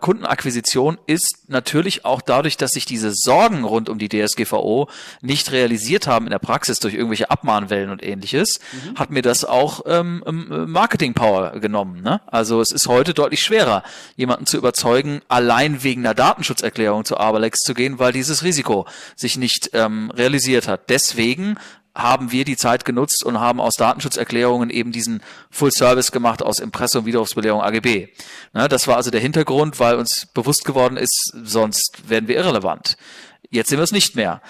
Kundenakquisition ist natürlich auch dadurch, dass sich diese Sorgen rund um die DSGVO nicht realisiert haben in der Praxis durch irgendwelche Abmahnwellen und ähnliches, mhm. hat mir das auch ähm, ähm, Marketing Power genommen. Ne? Also es ist heute deutlich schwerer, jemanden zu überzeugen, allein wegen einer Datenschutzerklärung zu Abalex zu gehen, weil dieses Risiko sich nicht ähm, realisiert hat. Deswegen haben wir die Zeit genutzt und haben aus Datenschutzerklärungen eben diesen Full Service gemacht aus Impressum, Widerrufsbelehrung, AGB. Ne, das war also der Hintergrund, weil uns bewusst geworden ist, sonst werden wir irrelevant. Jetzt sind wir es nicht mehr.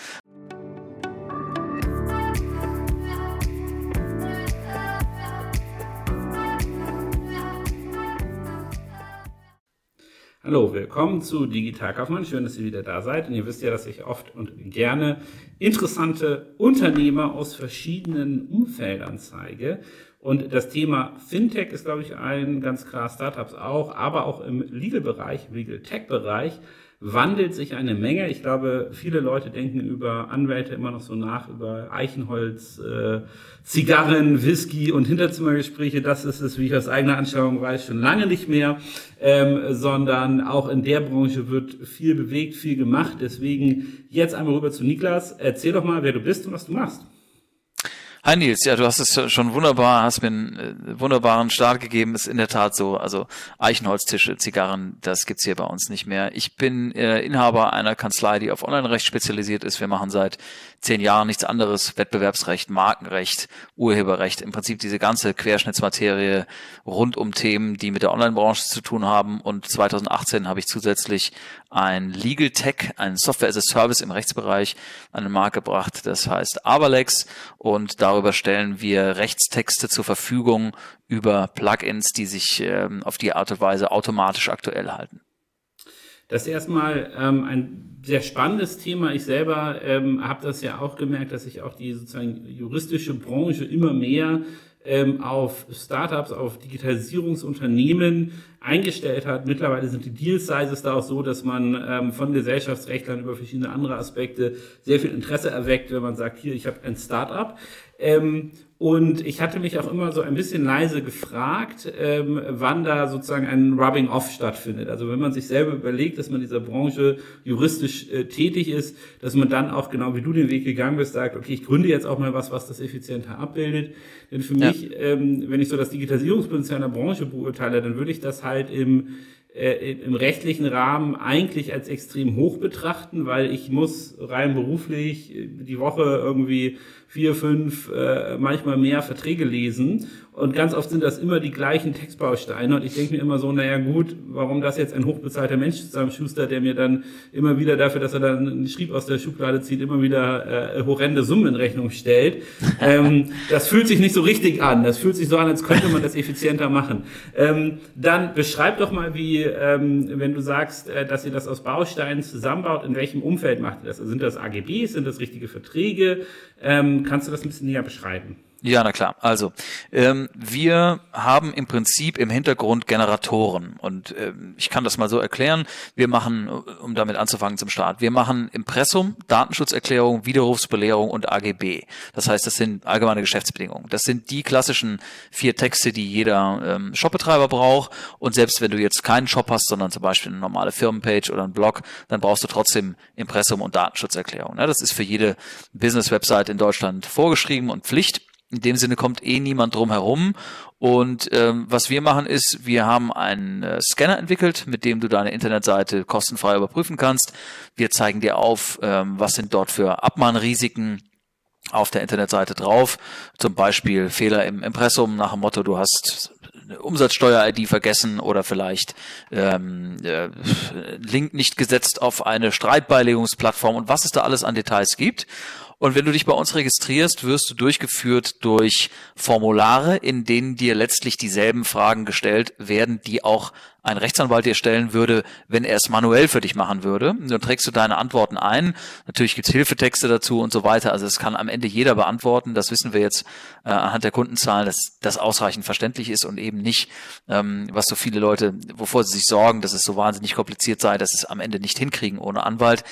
Hallo, willkommen zu Digital Kaufmann. Schön, dass ihr wieder da seid. Und ihr wisst ja, dass ich oft und gerne interessante Unternehmer aus verschiedenen Umfeldern zeige. Und das Thema Fintech ist, glaube ich, ein ganz klar Startups auch, aber auch im Legal-Bereich, Legal-Tech-Bereich wandelt sich eine Menge. Ich glaube, viele Leute denken über Anwälte immer noch so nach, über Eichenholz, äh, Zigarren, Whisky und Hinterzimmergespräche. Das ist es, wie ich aus eigener Anschauung weiß, schon lange nicht mehr, ähm, sondern auch in der Branche wird viel bewegt, viel gemacht. Deswegen jetzt einmal rüber zu Niklas. Erzähl doch mal, wer du bist und was du machst. Hi Nils, ja, du hast es schon wunderbar, hast mir einen äh, wunderbaren Start gegeben. Ist in der Tat so. Also Eichenholztische, Zigarren, das gibt's hier bei uns nicht mehr. Ich bin äh, Inhaber einer Kanzlei, die auf Online-Recht spezialisiert ist. Wir machen seit zehn Jahren nichts anderes. Wettbewerbsrecht, Markenrecht, Urheberrecht, im Prinzip diese ganze Querschnittsmaterie rund um Themen, die mit der Online-Branche zu tun haben. Und 2018 habe ich zusätzlich ein Legal Tech, ein Software as a Service im Rechtsbereich an den Markt gebracht. Das heißt Avalex und darüber stellen wir Rechtstexte zur Verfügung über Plugins, die sich ähm, auf die Art und Weise automatisch aktuell halten. Das ist erstmal ähm, ein sehr spannendes Thema. Ich selber ähm, habe das ja auch gemerkt, dass sich auch die sozusagen juristische Branche immer mehr ähm, auf Startups, auf Digitalisierungsunternehmen eingestellt hat. Mittlerweile sind die Deal Sizes da auch so, dass man ähm, von Gesellschaftsrechtlern über verschiedene andere Aspekte sehr viel Interesse erweckt, wenn man sagt, hier, ich habe ein Startup. Ähm, und ich hatte mich auch immer so ein bisschen leise gefragt, ähm, wann da sozusagen ein Rubbing-Off stattfindet. Also wenn man sich selber überlegt, dass man in dieser Branche juristisch äh, tätig ist, dass man dann auch genau wie du den Weg gegangen bist, sagt, okay, ich gründe jetzt auch mal was, was das effizienter abbildet. Denn für ja. mich, ähm, wenn ich so das Digitalisierungspotenzial der Branche beurteile, dann würde ich das halt im äh, im rechtlichen Rahmen eigentlich als extrem hoch betrachten, weil ich muss rein beruflich die Woche irgendwie vier, fünf, äh, manchmal mehr Verträge lesen. Und ganz oft sind das immer die gleichen Textbausteine. Und ich denke mir immer so, naja gut, warum das jetzt ein hochbezahlter Mensch zusammenschustert, der mir dann immer wieder dafür, dass er dann einen Schrieb aus der Schublade zieht, immer wieder äh, horrende Summen in Rechnung stellt. ähm, das fühlt sich nicht so richtig an. Das fühlt sich so an, als könnte man das effizienter machen. Ähm, dann beschreib doch mal, wie, ähm, wenn du sagst, äh, dass ihr das aus Bausteinen zusammenbaut, in welchem Umfeld macht ihr das? Also sind das AGBs, sind das richtige Verträge? Ähm, kannst du das ein bisschen näher beschreiben? Ja, na klar. Also, ähm, wir haben im Prinzip im Hintergrund Generatoren und ähm, ich kann das mal so erklären. Wir machen, um damit anzufangen zum Start, wir machen Impressum, Datenschutzerklärung, Widerrufsbelehrung und AGB. Das heißt, das sind allgemeine Geschäftsbedingungen. Das sind die klassischen vier Texte, die jeder ähm, Shopbetreiber braucht und selbst wenn du jetzt keinen Shop hast, sondern zum Beispiel eine normale Firmenpage oder einen Blog, dann brauchst du trotzdem Impressum und Datenschutzerklärung. Ja, das ist für jede Business-Website in Deutschland vorgeschrieben und Pflicht. In dem Sinne kommt eh niemand drum herum. Und ähm, was wir machen ist, wir haben einen äh, Scanner entwickelt, mit dem du deine Internetseite kostenfrei überprüfen kannst. Wir zeigen dir auf, ähm, was sind dort für Abmahnrisiken auf der Internetseite drauf. Zum Beispiel Fehler im Impressum nach dem Motto, du hast Umsatzsteuer-ID vergessen oder vielleicht ähm, äh, Link nicht gesetzt auf eine Streitbeilegungsplattform und was es da alles an Details gibt. Und wenn du dich bei uns registrierst, wirst du durchgeführt durch Formulare, in denen dir letztlich dieselben Fragen gestellt werden, die auch ein Rechtsanwalt dir stellen würde, wenn er es manuell für dich machen würde. Dann trägst du deine Antworten ein. Natürlich gibt's Hilfetexte dazu und so weiter. Also es kann am Ende jeder beantworten. Das wissen wir jetzt äh, anhand der Kundenzahlen, dass das ausreichend verständlich ist und eben nicht, ähm, was so viele Leute, wovor sie sich sorgen, dass es so wahnsinnig kompliziert sei, dass es am Ende nicht hinkriegen ohne Anwalt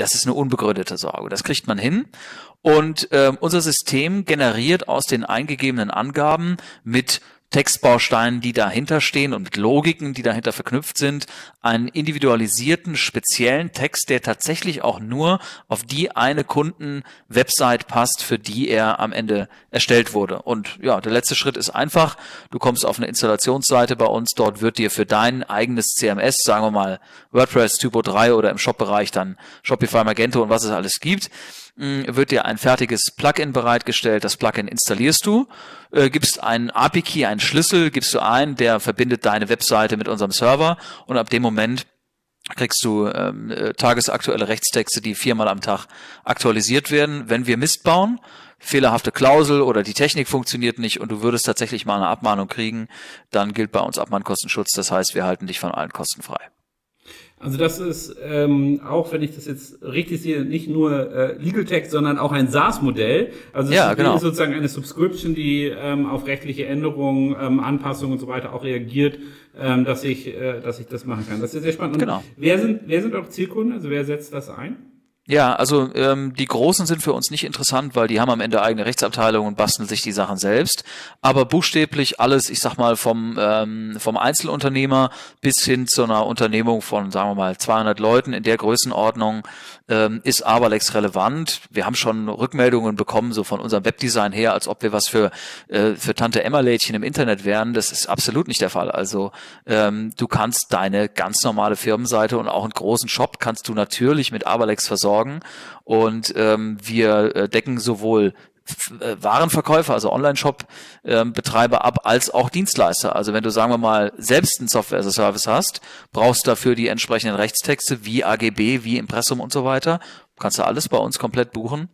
das ist eine unbegründete Sorge. Das kriegt man hin. Und äh, unser System generiert aus den eingegebenen Angaben mit Textbausteinen, die dahinter stehen und mit Logiken, die dahinter verknüpft sind, einen individualisierten, speziellen Text, der tatsächlich auch nur auf die eine Kunden-Website passt, für die er am Ende erstellt wurde. Und ja, der letzte Schritt ist einfach. Du kommst auf eine Installationsseite bei uns. Dort wird dir für dein eigenes CMS, sagen wir mal WordPress Typo 3 oder im Shop-Bereich dann Shopify Magento und was es alles gibt, wird dir ein fertiges Plugin bereitgestellt. Das Plugin installierst du, äh, gibst einen API-Key, einen Schlüssel, gibst du ein, der verbindet deine Webseite mit unserem Server und ab dem Moment kriegst du ähm, äh, tagesaktuelle Rechtstexte, die viermal am Tag aktualisiert werden. Wenn wir Mist bauen, fehlerhafte Klausel oder die Technik funktioniert nicht und du würdest tatsächlich mal eine Abmahnung kriegen, dann gilt bei uns Abmahnkostenschutz. Das heißt, wir halten dich von allen Kosten frei. Also das ist ähm, auch, wenn ich das jetzt richtig sehe, nicht nur äh, Legal Tech, sondern auch ein SaaS-Modell. Also es ja, ist genau. sozusagen eine Subscription, die ähm, auf rechtliche Änderungen, ähm, Anpassungen und so weiter auch reagiert, ähm, dass ich, äh, dass ich das machen kann. Das ist sehr spannend. Und Genau. Wer sind, wer sind eure Zielkunden? Also wer setzt das ein? Ja, also ähm, die Großen sind für uns nicht interessant, weil die haben am Ende eigene Rechtsabteilungen und basteln sich die Sachen selbst. Aber buchstäblich alles, ich sag mal, vom, ähm, vom Einzelunternehmer bis hin zu einer Unternehmung von, sagen wir mal, 200 Leuten in der Größenordnung ähm, ist Avalex relevant. Wir haben schon Rückmeldungen bekommen, so von unserem Webdesign her, als ob wir was für, äh, für Tante Emma-Lädchen im Internet wären. Das ist absolut nicht der Fall. Also ähm, du kannst deine ganz normale Firmenseite und auch einen großen Shop kannst du natürlich mit Avalex versorgen. Und ähm, wir äh, decken sowohl äh, Warenverkäufer, also Online-Shop-Betreiber ab, als auch Dienstleister. Also wenn du, sagen wir mal, selbst einen Software-as-a-Service hast, brauchst dafür die entsprechenden Rechtstexte wie AGB, wie Impressum und so weiter. Kannst du alles bei uns komplett buchen.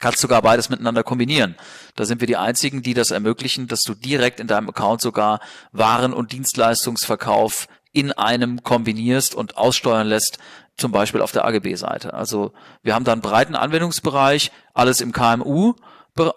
Kannst sogar beides miteinander kombinieren. Da sind wir die einzigen, die das ermöglichen, dass du direkt in deinem Account sogar Waren- und Dienstleistungsverkauf in einem kombinierst und aussteuern lässt, zum Beispiel auf der AGB-Seite. Also wir haben da einen breiten Anwendungsbereich, alles im KMU.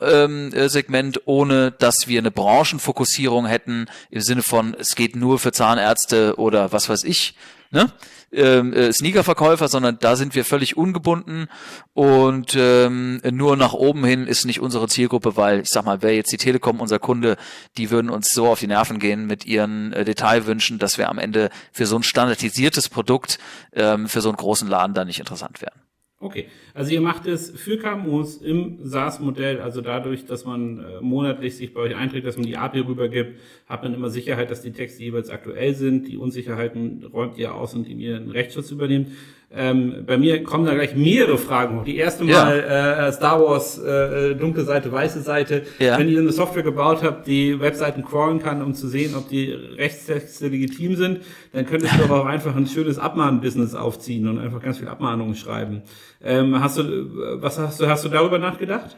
Ähm, äh, Segment, ohne dass wir eine Branchenfokussierung hätten, im Sinne von, es geht nur für Zahnärzte oder was weiß ich, ne? ähm, äh, Sneakerverkäufer, sondern da sind wir völlig ungebunden und ähm, nur nach oben hin ist nicht unsere Zielgruppe, weil ich sag mal, wäre jetzt die Telekom unser Kunde, die würden uns so auf die Nerven gehen mit ihren äh, Detailwünschen, dass wir am Ende für so ein standardisiertes Produkt ähm, für so einen großen Laden dann nicht interessant wären. Okay, also ihr macht es für KMUs im SaaS-Modell, also dadurch, dass man äh, monatlich sich bei euch einträgt, dass man die API rübergibt, hat man immer Sicherheit, dass die Texte jeweils aktuell sind. Die Unsicherheiten räumt ihr aus, indem ihr einen Rechtsschutz übernehmt. Ähm, bei mir kommen da gleich mehrere Fragen hoch. Die erste Ja. Mal äh, Star Wars, äh, dunkle Seite, weiße Seite. Ja. Wenn ihr eine Software gebaut habt, die Webseiten crawlen kann, um zu sehen, ob die Rechtstexte legitim sind, dann könntest du doch auch einfach ein schönes Abmahn-Business aufziehen und einfach ganz viel Abmahnungen schreiben. Ähm, hast du, äh, was hast du, hast du darüber nachgedacht?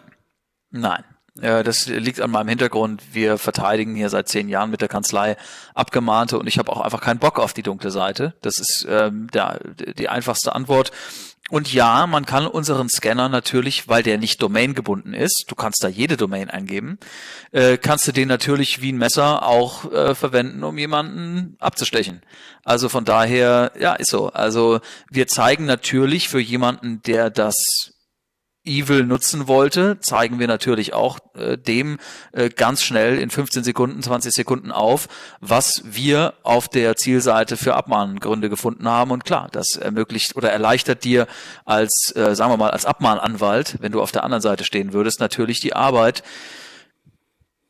Nein. Äh, Das liegt an meinem Hintergrund. Wir verteidigen hier seit zehn Jahren mit der Kanzlei Abgemahnte und ich habe auch einfach keinen Bock auf die dunkle Seite. Das ist ähm, der, die einfachste Antwort. Und ja, man kann unseren Scanner natürlich, weil der nicht domaingebunden ist, du kannst da jede Domain eingeben, äh, kannst du den natürlich wie ein Messer auch äh, verwenden, um jemanden abzustechen. Also von daher, ja, ist so. Also wir zeigen natürlich für jemanden, der das Evil nutzen wollte, zeigen wir natürlich auch äh, dem äh, ganz schnell in 15 Sekunden, 20 Sekunden auf, was wir auf der Zielseite für Abmahngründe gefunden haben. Und klar, das ermöglicht oder erleichtert dir als, äh, sagen wir mal, als Abmahnanwalt, wenn du auf der anderen Seite stehen würdest, natürlich die Arbeit.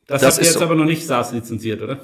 Das, Das habt ihr ist jetzt so. aber noch nicht SaaS lizenziert, oder?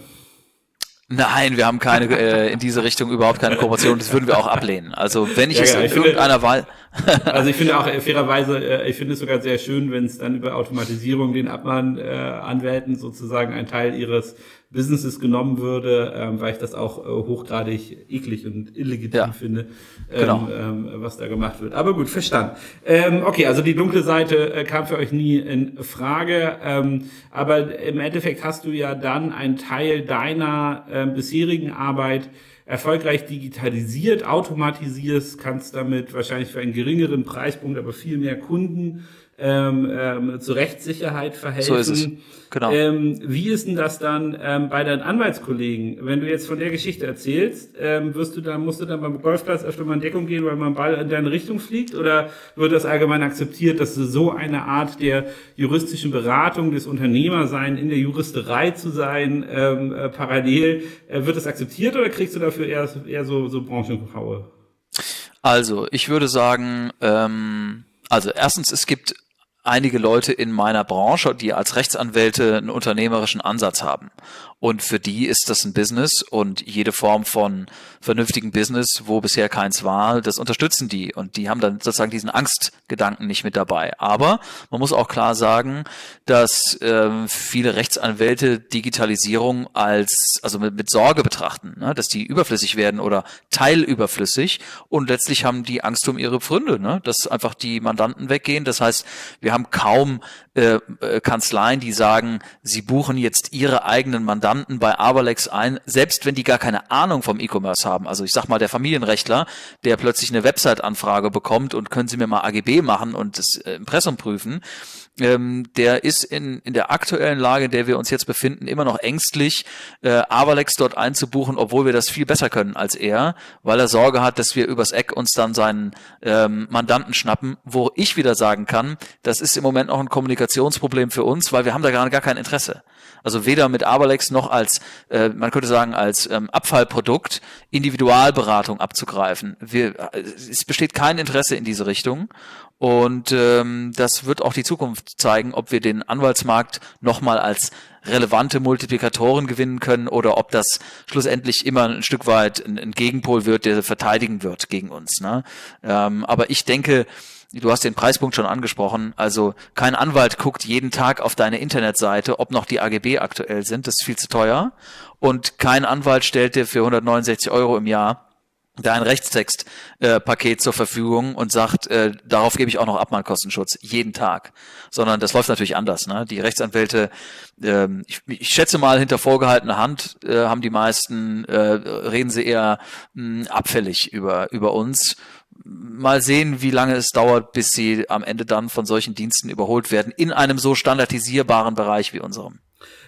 Nein, wir haben keine äh, in diese Richtung überhaupt keine Kooperation. Das würden wir auch ablehnen. Also wenn ich Ja, es ja, in irgendeiner Wahl Also ich finde auch äh, fairerweise, äh, ich finde es sogar sehr schön, wenn es dann über Automatisierung den Abmahn-Anwälten sozusagen ein Teil ihres Businesses genommen würde, ähm, weil ich das auch äh, hochgradig eklig und illegitim Ja, finde, ähm, genau. ähm, was da gemacht wird. Aber gut, verstanden. Ähm, okay, also die dunkle Seite äh, kam für euch nie in Frage, ähm, aber im Endeffekt hast du ja dann einen Teil deiner ähm, bisherigen Arbeit erfolgreich digitalisiert, automatisierst, kannst damit wahrscheinlich für einen geringeren Preispunkt, aber viel mehr Kunden ähm, ähm, zur Rechtssicherheit verhelfen. So ist es. Genau. Ähm, wie ist denn das dann ähm, bei deinen Anwaltskollegen? Wenn du jetzt von der Geschichte erzählst, ähm, wirst du dann, musst du dann beim Golfplatz öfter mal in Deckung gehen, weil man Ball in deine Richtung fliegt? Oder wird das allgemein akzeptiert, dass du so eine Art der juristischen Beratung, des Unternehmersein, in der Juristerei zu sein, ähm, äh, parallel, äh, wird das akzeptiert oder kriegst du dafür eher, eher so, so Branchenhaue? Also, ich würde sagen, ähm, also erstens, es gibt einige Leute in meiner Branche, die als Rechtsanwälte einen unternehmerischen Ansatz haben. Und für die ist das ein Business und jede Form von vernünftigen Business, wo bisher keins war, das unterstützen die. Und die haben dann sozusagen diesen Angstgedanken nicht mit dabei. Aber man muss auch klar sagen, dass äh, viele Rechtsanwälte Digitalisierung als, also mit, mit Sorge betrachten, ne? dass die überflüssig werden oder teilüberflüssig. Und letztlich haben die Angst um ihre Pfründe, ne? dass einfach die Mandanten weggehen. Das heißt, wir haben kaum äh, äh, Kanzleien, die sagen, sie buchen jetzt ihre eigenen Mandanten bei Aberlex ein, selbst wenn die gar keine Ahnung vom E-Commerce haben. Also ich sag mal, der Familienrechtler, der plötzlich eine Website-Anfrage bekommt und können Sie mir mal AGB machen und das äh, Impressum prüfen, ähm, der ist in, in der aktuellen Lage, in der wir uns jetzt befinden, immer noch ängstlich, äh, Avalex dort einzubuchen, obwohl wir das viel besser können als er, weil er Sorge hat, dass wir übers Eck uns dann seinen ähm, Mandanten schnappen, wo ich wieder sagen kann, das ist im Moment noch ein Kommunikationsproblem für uns, weil wir haben da gar, gar kein Interesse. Also weder mit Avalex noch als, äh, man könnte sagen, als ähm, Abfallprodukt Individualberatung abzugreifen. Wir, äh, es besteht kein Interesse in diese Richtung und ähm, das wird auch die Zukunft zeigen, ob wir den Anwaltsmarkt nochmal als relevante Multiplikatoren gewinnen können oder ob das schlussendlich immer ein Stück weit ein, ein Gegenpol wird, der verteidigen wird gegen uns. Ne? Ähm, aber ich denke, du hast den Preispunkt schon angesprochen, also kein Anwalt guckt jeden Tag auf deine Internetseite, ob noch die AGB aktuell sind, das ist viel zu teuer. Und kein Anwalt stellt dir für 169 Euro im Jahr dein Rechtstextpaket äh, zur Verfügung und sagt, äh, darauf gebe ich auch noch Abmahnkostenschutz jeden Tag. Sondern das läuft natürlich anders. Ne? Die Rechtsanwälte, äh, ich, ich schätze mal, hinter vorgehaltener Hand äh, haben die meisten, äh, reden sie eher mh, abfällig über, über uns. Mal sehen, wie lange es dauert, bis sie am Ende dann von solchen Diensten überholt werden, in einem so standardisierbaren Bereich wie unserem.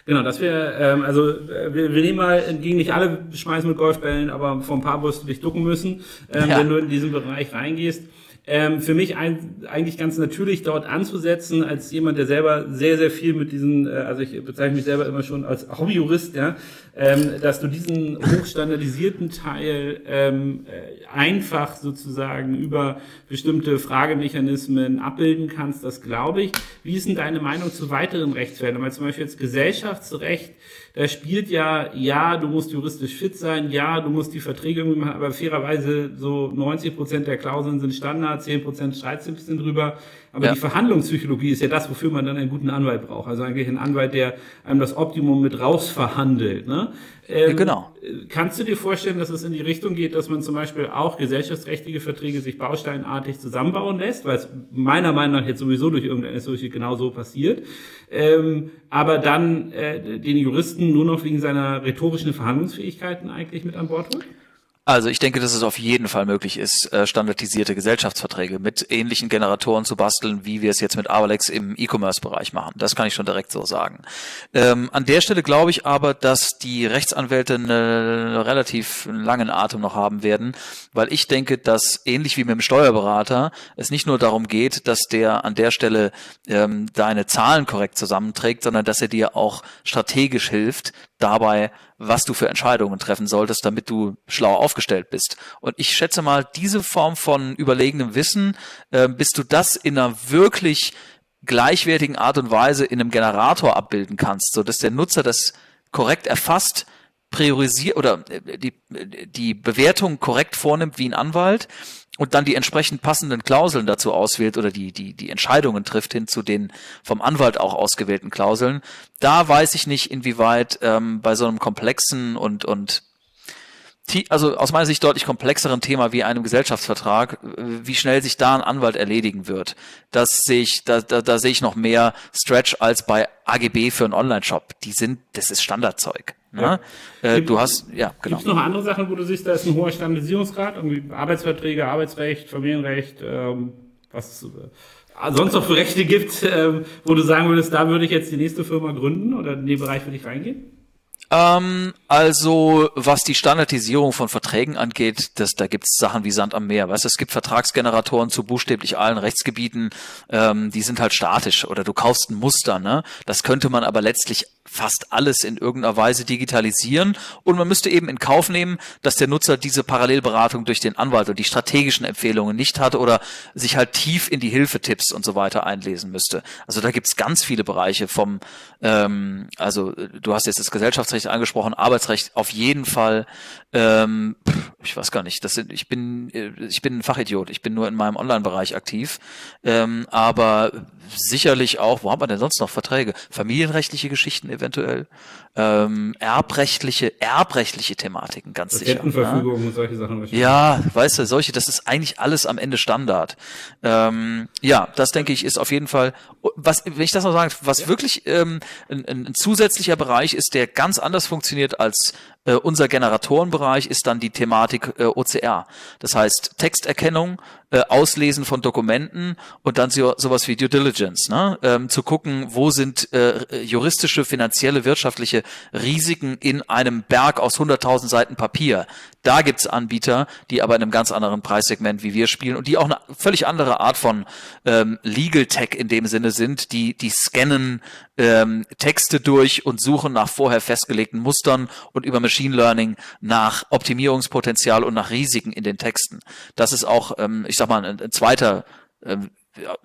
Genau, das wäre, ähm, also äh, wir, wir nehmen mal, gegen nicht alle schmeißen mit Golfbällen, aber vor ein paar wirst du dich ducken müssen, ähm, ja. wenn du in diesen Bereich reingehst ähm, für mich ein, eigentlich ganz natürlich dort anzusetzen, als jemand, der selber sehr, sehr viel mit diesen, äh, also ich bezeichne mich selber immer schon als Hobbyjurist, ja, ähm, dass du diesen hochstandardisierten Teil ähm, äh, einfach sozusagen über bestimmte Fragemechanismen abbilden kannst, das glaube ich. Wie ist denn deine Meinung zu weiteren Rechtsfeldern? Weil zum Beispiel jetzt Gesellschaftsrecht, da spielt ja, ja, du musst juristisch fit sein, ja, du musst die Verträge irgendwie machen, aber fairerweise so 90 Prozent der Klauseln sind Standard, 10 Prozent streiten sich ein bisschen drüber. Aber ja. die Verhandlungspsychologie ist ja das, wofür man dann einen guten Anwalt braucht. Also eigentlich ein Anwalt, der einem das Optimum mit rausverhandelt. Ne? Ähm, ja, genau. Kannst du dir vorstellen, dass es in die Richtung geht, dass man zum Beispiel auch gesellschaftsrechtliche Verträge sich bausteinartig zusammenbauen lässt, weil es meiner Meinung nach jetzt sowieso durch irgendeine solche genau so passiert, ähm, aber dann äh, den Juristen nur noch wegen seiner rhetorischen Verhandlungsfähigkeiten eigentlich mit an Bord holt? Also ich denke, dass es auf jeden Fall möglich ist, äh, standardisierte Gesellschaftsverträge mit ähnlichen Generatoren zu basteln, wie wir es jetzt mit Avalex im E-Commerce-Bereich machen. Das kann ich schon direkt so sagen. Ähm, an der Stelle glaube ich aber, dass die Rechtsanwälte einen relativ langen Atem noch haben werden, weil ich denke, dass ähnlich wie mit dem Steuerberater es nicht nur darum geht, dass der an der Stelle ähm, deine Zahlen korrekt zusammenträgt, sondern dass er dir auch strategisch hilft, dabei, was du für Entscheidungen treffen solltest, damit du schlau aufgestellt bist. Und ich schätze mal, diese Form von überlegenem Wissen, äh, bis du das in einer wirklich gleichwertigen Art und Weise in einem Generator abbilden kannst, so dass der Nutzer das korrekt erfasst, priorisiert oder äh, die, die Bewertung korrekt vornimmt wie ein Anwalt und dann die entsprechend passenden Klauseln dazu auswählt oder die, die, die Entscheidungen trifft hin zu den vom Anwalt auch ausgewählten Klauseln. Da weiß ich nicht, inwieweit ähm, bei so einem komplexen und, und also aus meiner Sicht deutlich komplexeren Thema wie einem Gesellschaftsvertrag, wie schnell sich da ein Anwalt erledigen wird. Das sehe ich, da, da, da sehe ich noch mehr Stretch als bei AGB für einen Online-Shop. Die sind, das ist Standardzeug. Ne? Ja. Äh, du hast, ja, genau. Gibt es noch andere Sachen, wo du siehst, da ist ein hoher Standardisierungsgrad, irgendwie Arbeitsverträge, Arbeitsrecht, Familienrecht, ähm, was, sonst noch für Rechte gibt, ähm, wo du sagen würdest, da würde ich jetzt die nächste Firma gründen oder in den Bereich würde ich reingehen? Ähm, also, was die Standardisierung von Verträgen angeht, das, da gibt's Sachen wie Sand am Meer. Weißt du, es gibt Vertragsgeneratoren zu buchstäblich allen Rechtsgebieten, ähm, die sind halt statisch oder du kaufst ein Muster, ne? Das könnte man aber letztlich fast alles in irgendeiner Weise digitalisieren und man müsste eben in Kauf nehmen, dass der Nutzer diese Parallelberatung durch den Anwalt und die strategischen Empfehlungen nicht hat oder sich halt tief in die Hilfetipps und so weiter einlesen müsste. Also da gibt's ganz viele Bereiche vom, ähm, also du hast jetzt das Gesellschaftsrecht angesprochen, Arbeitsrecht auf jeden Fall. Ähm, ich weiß gar nicht, das sind, ich bin, ich bin ein Fachidiot, ich bin nur in meinem Online-Bereich aktiv, ähm, aber sicherlich auch, wo haben wir denn sonst noch Verträge? Familienrechtliche Geschichten eventuell, ähm, erbrechtliche, erbrechtliche Thematiken, ganz sicher. Rentenverfügung ja. und solche Sachen. Ja, weißt du, solche, das ist eigentlich alles am Ende Standard. Ähm, ja, das denke ich ist auf jeden Fall, was, wenn ich das noch sagen, was ja. wirklich ähm, ein, ein, zusätzlicher Bereich ist, der ganz anders funktioniert als äh, unser Generatorenbereich, ist dann die Thematik äh, OCR. Das heißt Texterkennung, äh, Auslesen von Dokumenten und dann so, sowas wie Due Diligence, ne? ähm, zu gucken, wo sind äh, juristische, finanzielle, wirtschaftliche Risiken in einem Berg aus 100.000 Seiten Papier. Da gibt's Anbieter, die aber in einem ganz anderen Preissegment wie wir spielen und die auch eine völlig andere Art von ähm, Legal Tech in dem Sinne sind, die, die scannen ähm, Texte durch und suchen nach vorher festgelegten Mustern und über Machine Learning nach Optimierungspotenzial und nach Risiken in den Texten. Das ist auch, ähm, ich sag mal, ein, ein zweiter ähm,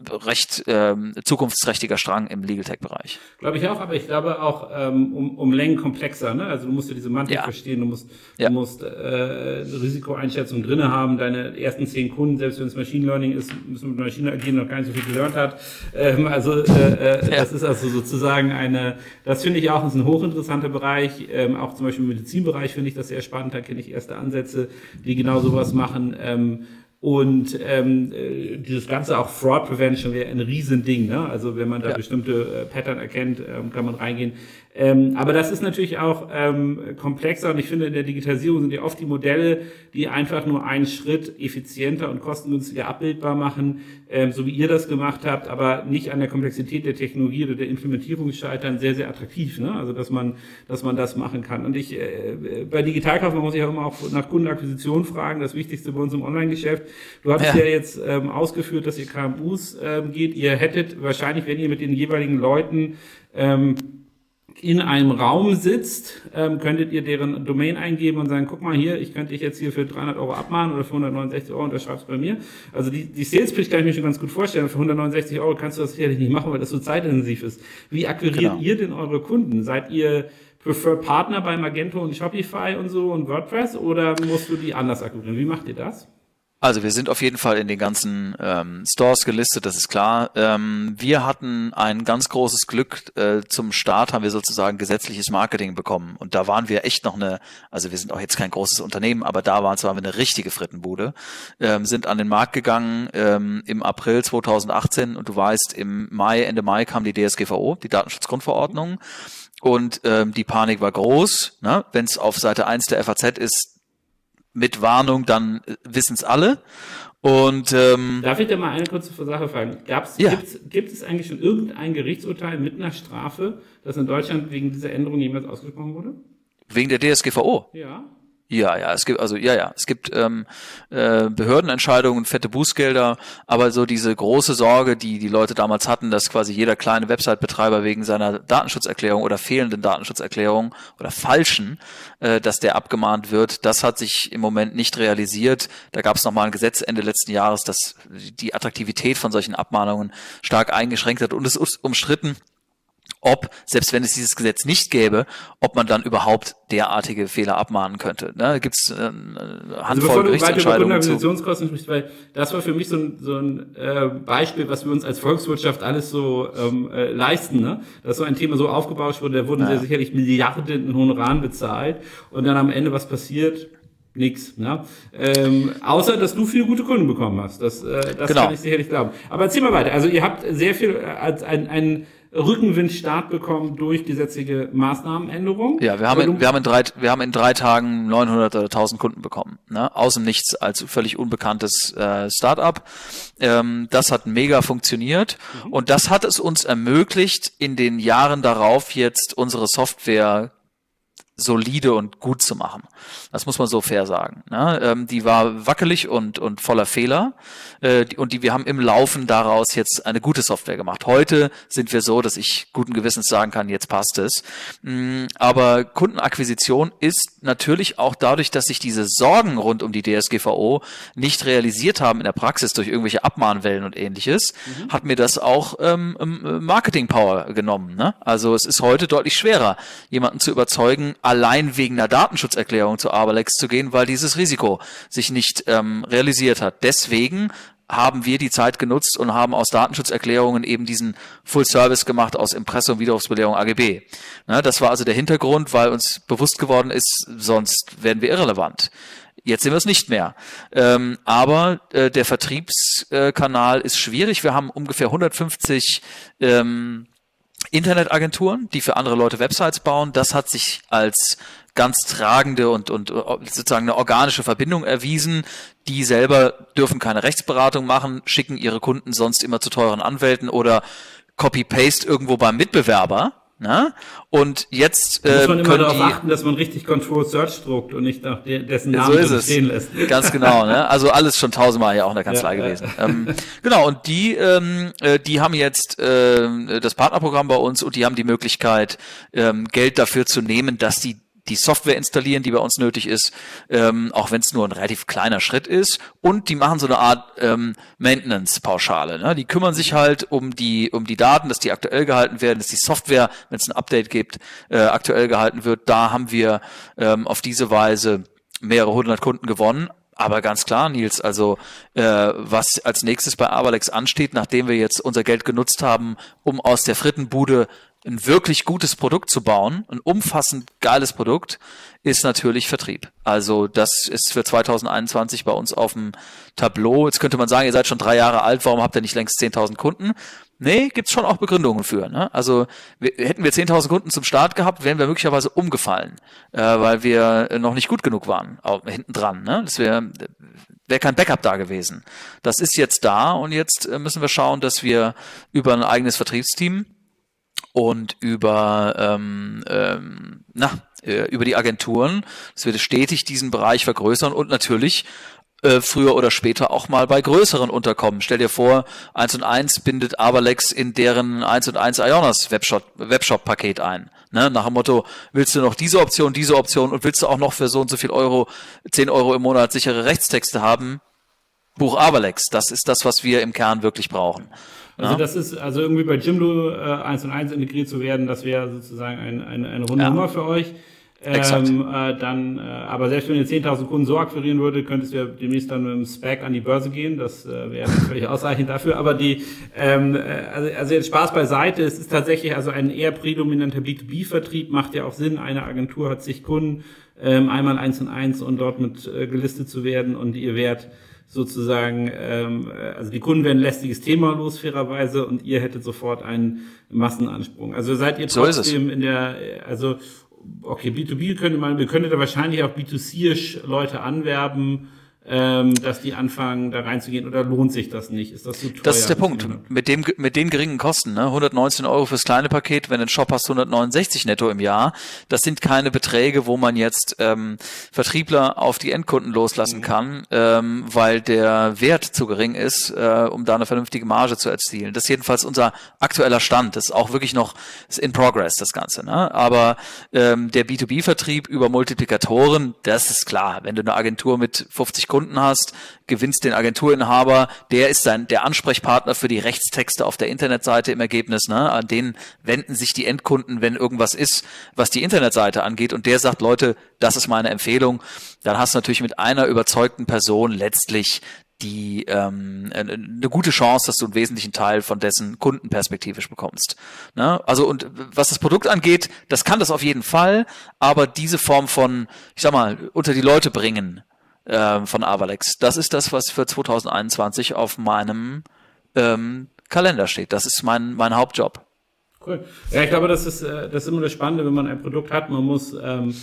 recht ähm, zukunftsträchtiger Strang im Legal Tech Bereich. Glaube ich auch, aber ich glaube auch ähm, um, um Längen komplexer. Ne? Also du musst ja diese Semantik ja. verstehen, du musst, ja. du musst äh, Risikoeinschätzung drinne haben. Deine ersten zehn Kunden, selbst wenn es Machine Learning ist, müssen mit Maschine agieren noch gar nicht so viel gelernt hat. Ähm, also äh, äh, ja. das ist also sozusagen eine. Das finde ich auch ist ein hochinteressanter Bereich. Ähm, auch zum Beispiel im Medizinbereich finde ich das sehr spannend. Da kenne ich erste Ansätze, die genau sowas machen. Ähm, und ähm, äh, dieses Ganze auch Fraud Prevention wäre ein Riesending. Ne? Also wenn man da ja. bestimmte äh, Pattern erkennt, ähm, kann man reingehen. Ähm, aber das ist natürlich auch ähm, komplexer und ich finde, in der Digitalisierung sind ja oft die Modelle, die einfach nur einen Schritt effizienter und kostengünstiger abbildbar machen, ähm, so wie ihr das gemacht habt, aber nicht an der Komplexität der Technologie oder der Implementierung scheitern, sehr, sehr attraktiv. Ne? Also dass man, dass man das machen kann. Und ich äh, bei Digitalkaufmann muss ich auch immer auch nach Kundenakquisition fragen, das Wichtigste bei uns im Online-Geschäft. Du hattest ja, ja jetzt ähm, ausgeführt, dass ihr KMUs ähm, geht. Ihr hättet wahrscheinlich, wenn ihr mit den jeweiligen Leuten ähm, in einem Raum sitzt, ähm, könntet ihr deren Domain eingeben und sagen, guck mal hier, ich könnte dich jetzt hier für 300 Euro abmahnen oder für 169 Euro unterschreibst bei mir. Also die, die Sales Pitch kann ich mir schon ganz gut vorstellen. Für 169 Euro kannst du das sicherlich nicht machen, weil das so zeitintensiv ist. Wie akquiriert genau. ihr denn eure Kunden? Seid ihr Preferred Partner bei Magento und Shopify und so und WordPress oder musst du die anders akquirieren? Wie macht ihr das? Also wir sind auf jeden Fall in den ganzen ähm, Stores gelistet, das ist klar. Ähm, wir hatten ein ganz großes Glück. Äh, zum Start haben wir sozusagen gesetzliches Marketing bekommen. Und da waren wir echt noch eine, also wir sind auch jetzt kein großes Unternehmen, aber da waren, waren wir eine richtige Frittenbude. Ähm, sind an den Markt gegangen ähm, im April 2018 und du weißt, im Mai, Ende Mai kam die DSGVO, die Datenschutzgrundverordnung. Und ähm, die Panik war groß. Ne? Wenn es auf Seite 1 der FAZ ist, mit Warnung, dann äh, wissen es alle. Und ähm, darf ich da mal eine kurze Sache fragen? Gab's, ja. gibt's, gibt es eigentlich schon irgendein Gerichtsurteil mit einer Strafe, das in Deutschland wegen dieser Änderung jemals ausgesprochen wurde? Wegen der DSGVO? Ja. Ja, ja, es gibt also ja, ja, es gibt ähm, äh, Behördenentscheidungen, fette Bußgelder, aber so diese große Sorge, die die Leute damals hatten, dass quasi jeder kleine Website-Betreiber wegen seiner Datenschutzerklärung oder fehlenden Datenschutzerklärung oder falschen, äh, dass der abgemahnt wird, das hat sich im Moment nicht realisiert. Da gab es nochmal ein Gesetz Ende letzten Jahres, das die Attraktivität von solchen Abmahnungen stark eingeschränkt hat und es ist umstritten ob, selbst wenn es dieses Gesetz nicht gäbe, ob man dann überhaupt derartige Fehler abmahnen könnte. Ne? Gibt es äh, eine Handvoll also Gerichtsentscheidungen zu. Sprichst, weil das war für mich so ein, so ein äh, Beispiel, was wir uns als Volkswirtschaft alles so ähm, äh, leisten. Ne? Dass so ein Thema so aufgebaut wurde, da wurden ja. sehr sicherlich Milliarden in Honoraren bezahlt und dann am Ende was passiert, Nix, ne? Ähm, außer, dass du viele gute Kunden bekommen hast. Das, äh, das genau. kann ich sicherlich glauben. Aber erzähl mal weiter. Also ihr habt sehr viel äh, als ein, ein Rückenwindstart bekommen durch gesetzliche Maßnahmenänderungen. Ja, wir haben, in, wir haben in drei, wir haben in drei Tagen 900 oder 1000 Kunden bekommen, ne? Aus dem Nichts als völlig unbekanntes äh, Startup. Ähm, das hat mega funktioniert mhm. und das hat es uns ermöglicht, in den Jahren darauf jetzt unsere Software solide und gut zu machen. Das muss man so fair sagen. Ne? Ähm, die war wackelig und, und voller Fehler äh, und die, wir haben im Laufen daraus jetzt eine gute Software gemacht. Heute sind wir so, dass ich guten Gewissens sagen kann, jetzt passt es. Mm, aber Kundenakquisition ist natürlich auch dadurch, dass sich diese Sorgen rund um die DSGVO nicht realisiert haben in der Praxis durch irgendwelche Abmahnwellen und ähnliches, mhm. hat mir das auch ähm, ähm Marketing Power genommen. Ne? Also es ist heute deutlich schwerer, jemanden zu überzeugen, allein wegen einer Datenschutzerklärung zu Arbalex zu gehen, weil dieses Risiko sich nicht ähm, realisiert hat. Deswegen haben wir die Zeit genutzt und haben aus Datenschutzerklärungen eben diesen Full Service gemacht aus Impressum, Widerrufsbelehrung, AGB. Ne, das war also der Hintergrund, weil uns bewusst geworden ist, sonst werden wir irrelevant. Jetzt sind wir es nicht mehr. Ähm, aber äh, der Vertriebskanal ist schwierig. Wir haben ungefähr 150 ähm, Internetagenturen, die für andere Leute Websites bauen. Das hat sich als ganz tragende und, und sozusagen eine organische Verbindung erwiesen. Die selber dürfen keine Rechtsberatung machen, schicken ihre Kunden sonst immer zu teuren Anwälten oder Copy-Paste irgendwo beim Mitbewerber. Ne? Und jetzt äh, muss man immer darauf die, achten, dass man richtig Control Search druckt und nicht nach dessen Namen so stehen lässt. Ganz genau. Ne? Also alles schon tausendmal ja auch in der Kanzlei ja, gewesen. Ja. Ähm, genau. Und die, ähm, äh, die haben jetzt äh, das Partnerprogramm bei uns und die haben die Möglichkeit, ähm, Geld dafür zu nehmen, dass die die Software installieren, die bei uns nötig ist, ähm, auch wenn es nur ein relativ kleiner Schritt ist. Und die machen so eine Art ähm, Maintenance-Pauschale. Ne? Die kümmern sich halt um die um die Daten, dass die aktuell gehalten werden, dass die Software, wenn es ein Update gibt, äh, aktuell gehalten wird. Da haben wir ähm, auf diese Weise mehrere hundert Kunden gewonnen. Aber ganz klar, Nils, also äh, was als nächstes bei Avalex ansteht, nachdem wir jetzt unser Geld genutzt haben, um aus der Frittenbude ein wirklich gutes Produkt zu bauen, ein umfassend geiles Produkt, ist natürlich Vertrieb. Also das ist für 2021 bei uns auf dem Tableau. Jetzt könnte man sagen, ihr seid schon drei Jahre alt, warum habt ihr nicht längst 10.000 Kunden? Nee, gibt's schon auch Begründungen für. Ne? Also wir, hätten wir 10.000 Kunden zum Start gehabt, wären wir möglicherweise umgefallen, äh, weil wir noch nicht gut genug waren, hinten dran. Ne? Das wäre wär kein Backup da gewesen. Das ist jetzt da und jetzt äh, müssen wir schauen, dass wir über ein eigenes Vertriebsteam und über ähm, ähm, na, äh, über die Agenturen, dass wir stetig diesen Bereich vergrößern und natürlich äh, früher oder später auch mal bei größeren unterkommen. Stell dir vor, 1 und 1 bindet Avalex in deren 1 und 1 Ionas Webshop, Webshop-Paket ein. Ne? Nach dem Motto, willst du noch diese Option, diese Option und willst du auch noch für so und so viel Euro, 10 Euro im Monat sichere Rechtstexte haben? Buch Avalex, das ist das, was wir im Kern wirklich brauchen. Also ja. das ist, also irgendwie bei Jimdo äh, 1 und 1 integriert zu werden, das wäre sozusagen ein, eine, eine runde ja. Nummer für euch. Ähm, äh, dann, äh, aber selbst wenn ihr 10.000 Kunden so akquirieren würdet, könntest du ja demnächst dann mit dem Spec an die Börse gehen. Das äh, wäre völlig ausreichend dafür. Aber die, ähm, äh, also, also jetzt Spaß beiseite. Es ist tatsächlich also ein eher prädominanter B2B-Vertrieb. Macht ja auch Sinn. Eine Agentur hat sich Kunden, ähm, einmal eins und eins und dort mit äh, gelistet zu werden und ihr Wert sozusagen, ähm, also die Kunden werden lästiges Thema los, fairerweise, und ihr hättet sofort einen Massenansprung. Also seid ihr trotzdem so in der, also okay, B2B könnte man, wir könnten da wahrscheinlich auch B2C-isch Leute anwerben, ähm, dass die anfangen, da reinzugehen oder lohnt sich das nicht? Ist das so teuer? Das ist der Punkt. Mit dem, mit den geringen Kosten, ne? 119 Euro fürs kleine Paket, wenn du einen Shop hast, 169 netto im Jahr. Das sind keine Beträge, wo man jetzt ähm, Vertriebler auf die Endkunden loslassen mhm. kann, ähm, weil der Wert zu gering ist, äh, um da eine vernünftige Marge zu erzielen. Das ist jedenfalls unser aktueller Stand. Das ist auch wirklich noch in progress, das Ganze. Ne? Aber ähm, der B2B-Vertrieb über Multiplikatoren, das ist klar. Wenn du eine Agentur mit 50 Kunden hast, gewinnst den Agenturinhaber, der ist dann der Ansprechpartner für die Rechtstexte auf der Internetseite im Ergebnis. Ne? An den wenden sich die Endkunden, wenn irgendwas ist, was die Internetseite angeht. Und der sagt, Leute, das ist meine Empfehlung. Dann hast du natürlich mit einer überzeugten Person letztlich die ähm, eine gute Chance, dass du einen wesentlichen Teil von dessen Kunden bekommst. Ne? Also und was das Produkt angeht, das kann das auf jeden Fall, aber diese Form von, ich sag mal, unter die Leute bringen, äh, von Avalex. Das ist das, was für 2021 auf meinem ähm, Kalender steht. Das ist mein, mein Hauptjob. Cool. Ja, ich glaube, das ist, äh, das ist immer das Spannende, wenn man ein Produkt hat. Man muss ähm,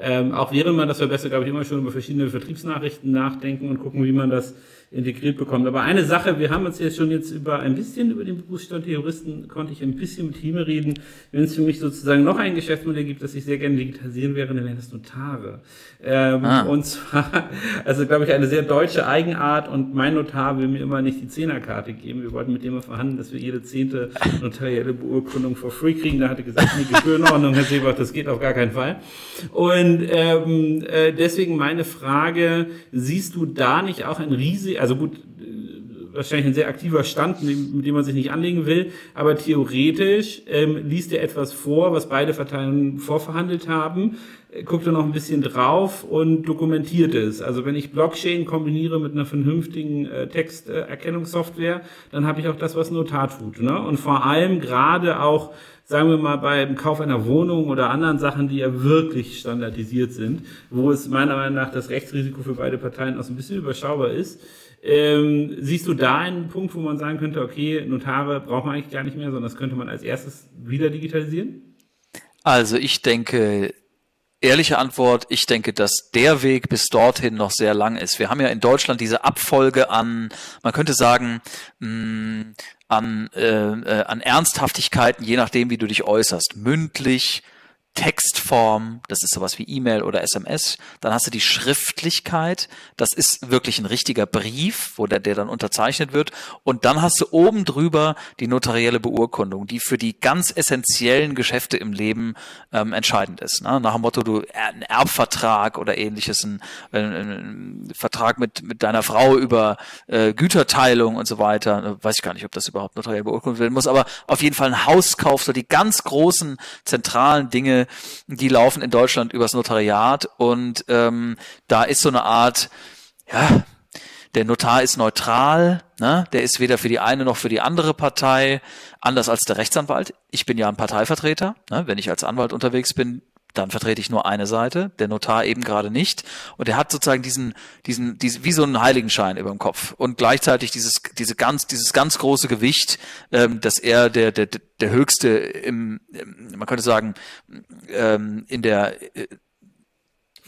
ähm, auch während man das verbessert, glaube ich, immer schon über verschiedene Vertriebsnachrichten nachdenken und gucken, wie man das integriert bekommt. Aber eine Sache, wir haben uns jetzt schon jetzt über ein bisschen über den Berufsstand der Juristen, konnte ich ein bisschen mit Hime reden. Wenn es für mich sozusagen noch ein Geschäftsmodell gibt, das ich sehr gerne digitalisieren wäre, dann wären das Notare. Ähm, ah. Und zwar, also glaube ich, eine sehr deutsche Eigenart und mein Notar will mir immer nicht die Zehnerkarte geben. Wir wollten mit dem mal verhandeln, dass wir jede zehnte notarielle Beurkundung for free kriegen. Da hatte gesagt, nee, Gebührenordnung, Herr Seebach, das geht auf gar keinen Fall. Und ähm, äh, deswegen meine Frage, siehst du da nicht auch ein riesiges also gut, wahrscheinlich ein sehr aktiver Stand, mit dem man sich nicht anlegen will, aber theoretisch ähm, liest er etwas vor, was beide Parteien vorverhandelt haben, guckt er noch ein bisschen drauf und dokumentiert es. Also wenn ich Blockchain kombiniere mit einer vernünftigen äh, Texterkennungssoftware, dann habe ich auch das, was Notar tut. Ne? Und vor allem gerade auch sagen wir mal, beim Kauf einer Wohnung oder anderen Sachen, die ja wirklich standardisiert sind, wo es meiner Meinung nach das Rechtsrisiko für beide Parteien auch so ein bisschen überschaubar ist, ähm, siehst du da einen Punkt, wo man sagen könnte, okay, Notare braucht man eigentlich gar nicht mehr, sondern das könnte man als erstes wieder digitalisieren? Also ich denke, ehrliche Antwort, ich denke, dass der Weg bis dorthin noch sehr lang ist. Wir haben ja in Deutschland diese Abfolge an, man könnte sagen, mh, mm, an, äh, äh, an Ernsthaftigkeiten, je nachdem, wie du dich äußerst. Mündlich, Textform, das ist sowas wie E-Mail oder SMS. Dann hast du die Schriftlichkeit, das ist wirklich ein richtiger Brief, wo der, der dann unterzeichnet wird. Und dann hast du oben drüber die notarielle Beurkundung, die für die ganz essentiellen Geschäfte im Leben ähm, entscheidend ist. Ne? Nach dem Motto, du ein Erbvertrag oder ähnliches, ein, ein, ein Vertrag mit, mit deiner Frau über äh, Güterteilung und so weiter. Weiß ich gar nicht, ob das überhaupt notariell beurkundet werden muss, aber auf jeden Fall ein Hauskauf, so die ganz großen zentralen Dinge, die laufen in Deutschland übers Notariat und ähm, da ist so eine Art, ja, der Notar ist neutral, ne? der ist weder für die eine noch für die andere Partei, anders als der Rechtsanwalt. Ich bin ja ein Parteivertreter. Ne? Wenn ich als Anwalt unterwegs bin, dann vertrete ich nur eine Seite, der Notar eben gerade nicht. Und er hat sozusagen diesen, diesen, diese, wie so einen Heiligenschein über dem Kopf und gleichzeitig dieses, diese ganz, dieses ganz große Gewicht, ähm, dass er der, der, der höchste im, man könnte sagen, ähm, in der, äh,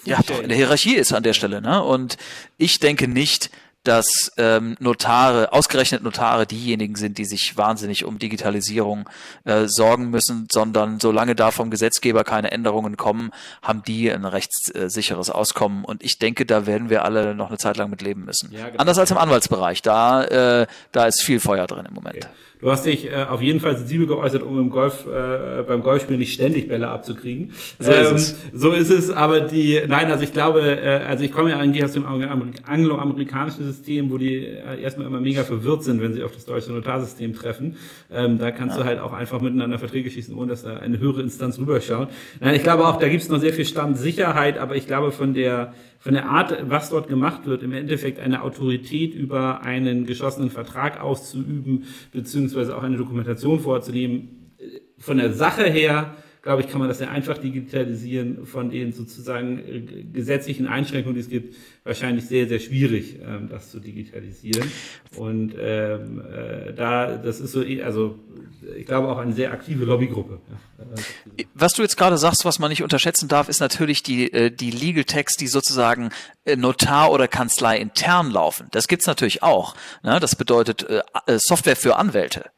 ja, doch in der Hierarchie ist an der Stelle. Ne? Und ich denke nicht, dass ähm, Notare, ausgerechnet Notare, diejenigen sind, die sich wahnsinnig um Digitalisierung äh, sorgen müssen, sondern solange da vom Gesetzgeber keine Änderungen kommen, haben die ein rechtssicheres Auskommen. Und ich denke, da werden wir alle noch eine Zeit lang mit leben müssen. Ja, genau. Anders als im Anwaltsbereich, da, äh, da ist viel Feuer drin im Moment. Okay. Du hast dich äh, auf jeden Fall sensibel geäußert, um im Golf, äh, beim Golfspiel nicht ständig Bälle abzukriegen. So, ähm, ist es. so ist es. Aber die, nein, also ich glaube, äh, also ich komme ja eigentlich aus dem angloamerikanischen System, wo die äh, erstmal immer mega verwirrt sind, wenn sie auf das deutsche Notarsystem treffen. Ähm, da kannst ja. du halt auch einfach miteinander Verträge schießen, ohne dass da eine höhere Instanz rüberschaut. Nein, ich glaube auch, da gibt es noch sehr viel Standsicherheit, aber ich glaube von der von der Art, was dort gemacht wird, im Endeffekt eine Autorität über einen geschlossenen Vertrag auszuüben, beziehungsweise auch eine Dokumentation vorzunehmen, von der Sache her glaube ich, kann man das sehr einfach digitalisieren. Von den sozusagen äh, gesetzlichen Einschränkungen, die es gibt, wahrscheinlich sehr, sehr schwierig, ähm, das zu digitalisieren. Und ähm, äh, da, das ist so, also ich glaube auch eine sehr aktive Lobbygruppe. Was du jetzt gerade sagst, was man nicht unterschätzen darf, ist natürlich die, äh, die Legal Text, die sozusagen äh, Notar oder Kanzlei intern laufen. Das gibt's natürlich auch. Ne? Das bedeutet Software für Anwälte.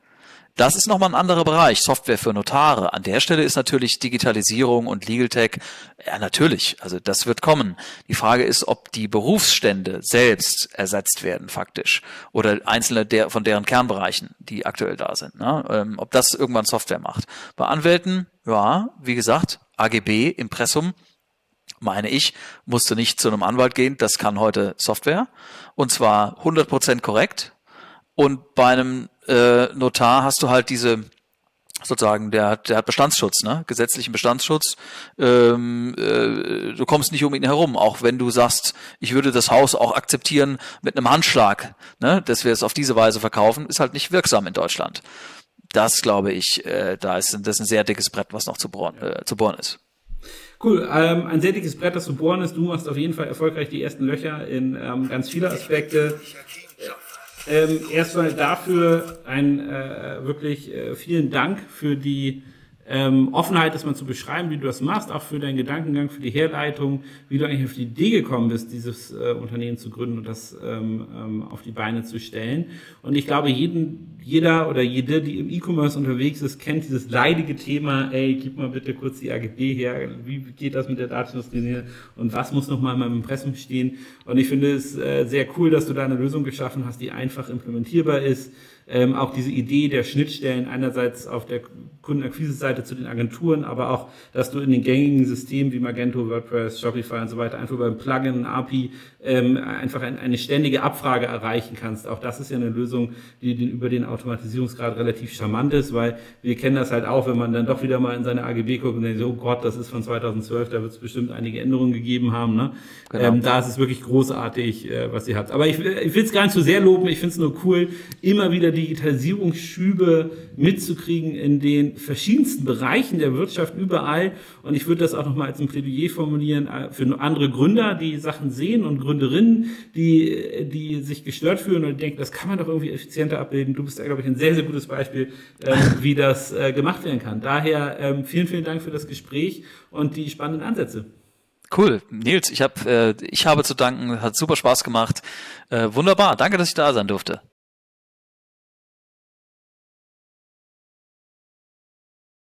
Das ist nochmal ein anderer Bereich, Software für Notare. An der Stelle ist natürlich Digitalisierung und Legal Tech, ja natürlich, also das wird kommen. Die Frage ist, ob die Berufsstände selbst ersetzt werden faktisch oder einzelne der, von deren Kernbereichen, die aktuell da sind. Ne? Ähm, ob das irgendwann Software macht. Bei Anwälten, ja, wie gesagt, AGB, Impressum, meine ich, musst du nicht zu einem Anwalt gehen, das kann heute Software und zwar 100% korrekt. Und bei einem äh, Notar hast du halt diese sozusagen, der hat, der hat Bestandsschutz, ne? gesetzlichen Bestandsschutz. Ähm, äh, du kommst nicht um ihn herum, auch wenn du sagst, ich würde das Haus auch akzeptieren mit einem Handschlag, ne? dass wir es auf diese Weise verkaufen, ist halt nicht wirksam in Deutschland. Das glaube ich, äh, da ist das ist ein sehr dickes Brett, was noch zu bohren, äh, zu bohren ist. Cool, ähm, ein sehr dickes Brett, das zu bohren ist. Du machst auf jeden Fall erfolgreich die ersten Löcher in ähm, ganz viele Aspekte. Ähm, erstmal dafür ein äh, wirklich äh, vielen Dank für die ähm, Offenheit, das mal zu beschreiben, wie du das machst, auch für deinen Gedankengang, für die Herleitung, wie du eigentlich auf die Idee gekommen bist, dieses äh, Unternehmen zu gründen und das ähm, ähm, auf die Beine zu stellen. Und ich glaube, jeden, jeder oder jede, die im E-Commerce unterwegs ist, kennt dieses leidige Thema, ey, gib mal bitte kurz die AGB her, wie geht das mit der Datenindustrie und was muss nochmal in meinem Impressum stehen. Und ich finde es äh, sehr cool, dass du da eine Lösung geschaffen hast, die einfach implementierbar ist, ähm, auch diese Idee der Schnittstellen einerseits auf der Kundenakquise-Seite zu den Agenturen, aber auch, dass du in den gängigen Systemen wie Magento, WordPress, Shopify und so weiter einfach beim Plugin, API ähm, einfach ein, eine ständige Abfrage erreichen kannst. Auch das ist ja eine Lösung, die den, über den Automatisierungsgrad relativ charmant ist, weil wir kennen das halt auch, wenn man dann doch wieder mal in seine AGB guckt und denkt, oh Gott, das ist von 2012, da wird es bestimmt einige Änderungen gegeben haben. Ne? Genau. Ähm, da ist es wirklich großartig, äh, was ihr habt. Aber ich, ich will es gar nicht zu sehr loben, ich finde es nur cool, immer wieder Digitalisierungsschübe mitzukriegen in den verschiedensten Bereichen der Wirtschaft überall. Und ich würde das auch nochmal als ein Plädoyer formulieren äh, für andere Gründer, die Sachen sehen und Gründerinnen, die, die sich gestört fühlen und denken, das kann man doch irgendwie effizienter abbilden. Du bist da, glaube ich, ein sehr, sehr gutes Beispiel, äh, wie das äh, gemacht werden kann. Daher ähm, vielen, vielen Dank für das Gespräch und die spannenden Ansätze. Cool, Nils, ich habe äh, ich habe zu danken, hat super Spaß gemacht. Äh, wunderbar, danke, dass ich da sein durfte.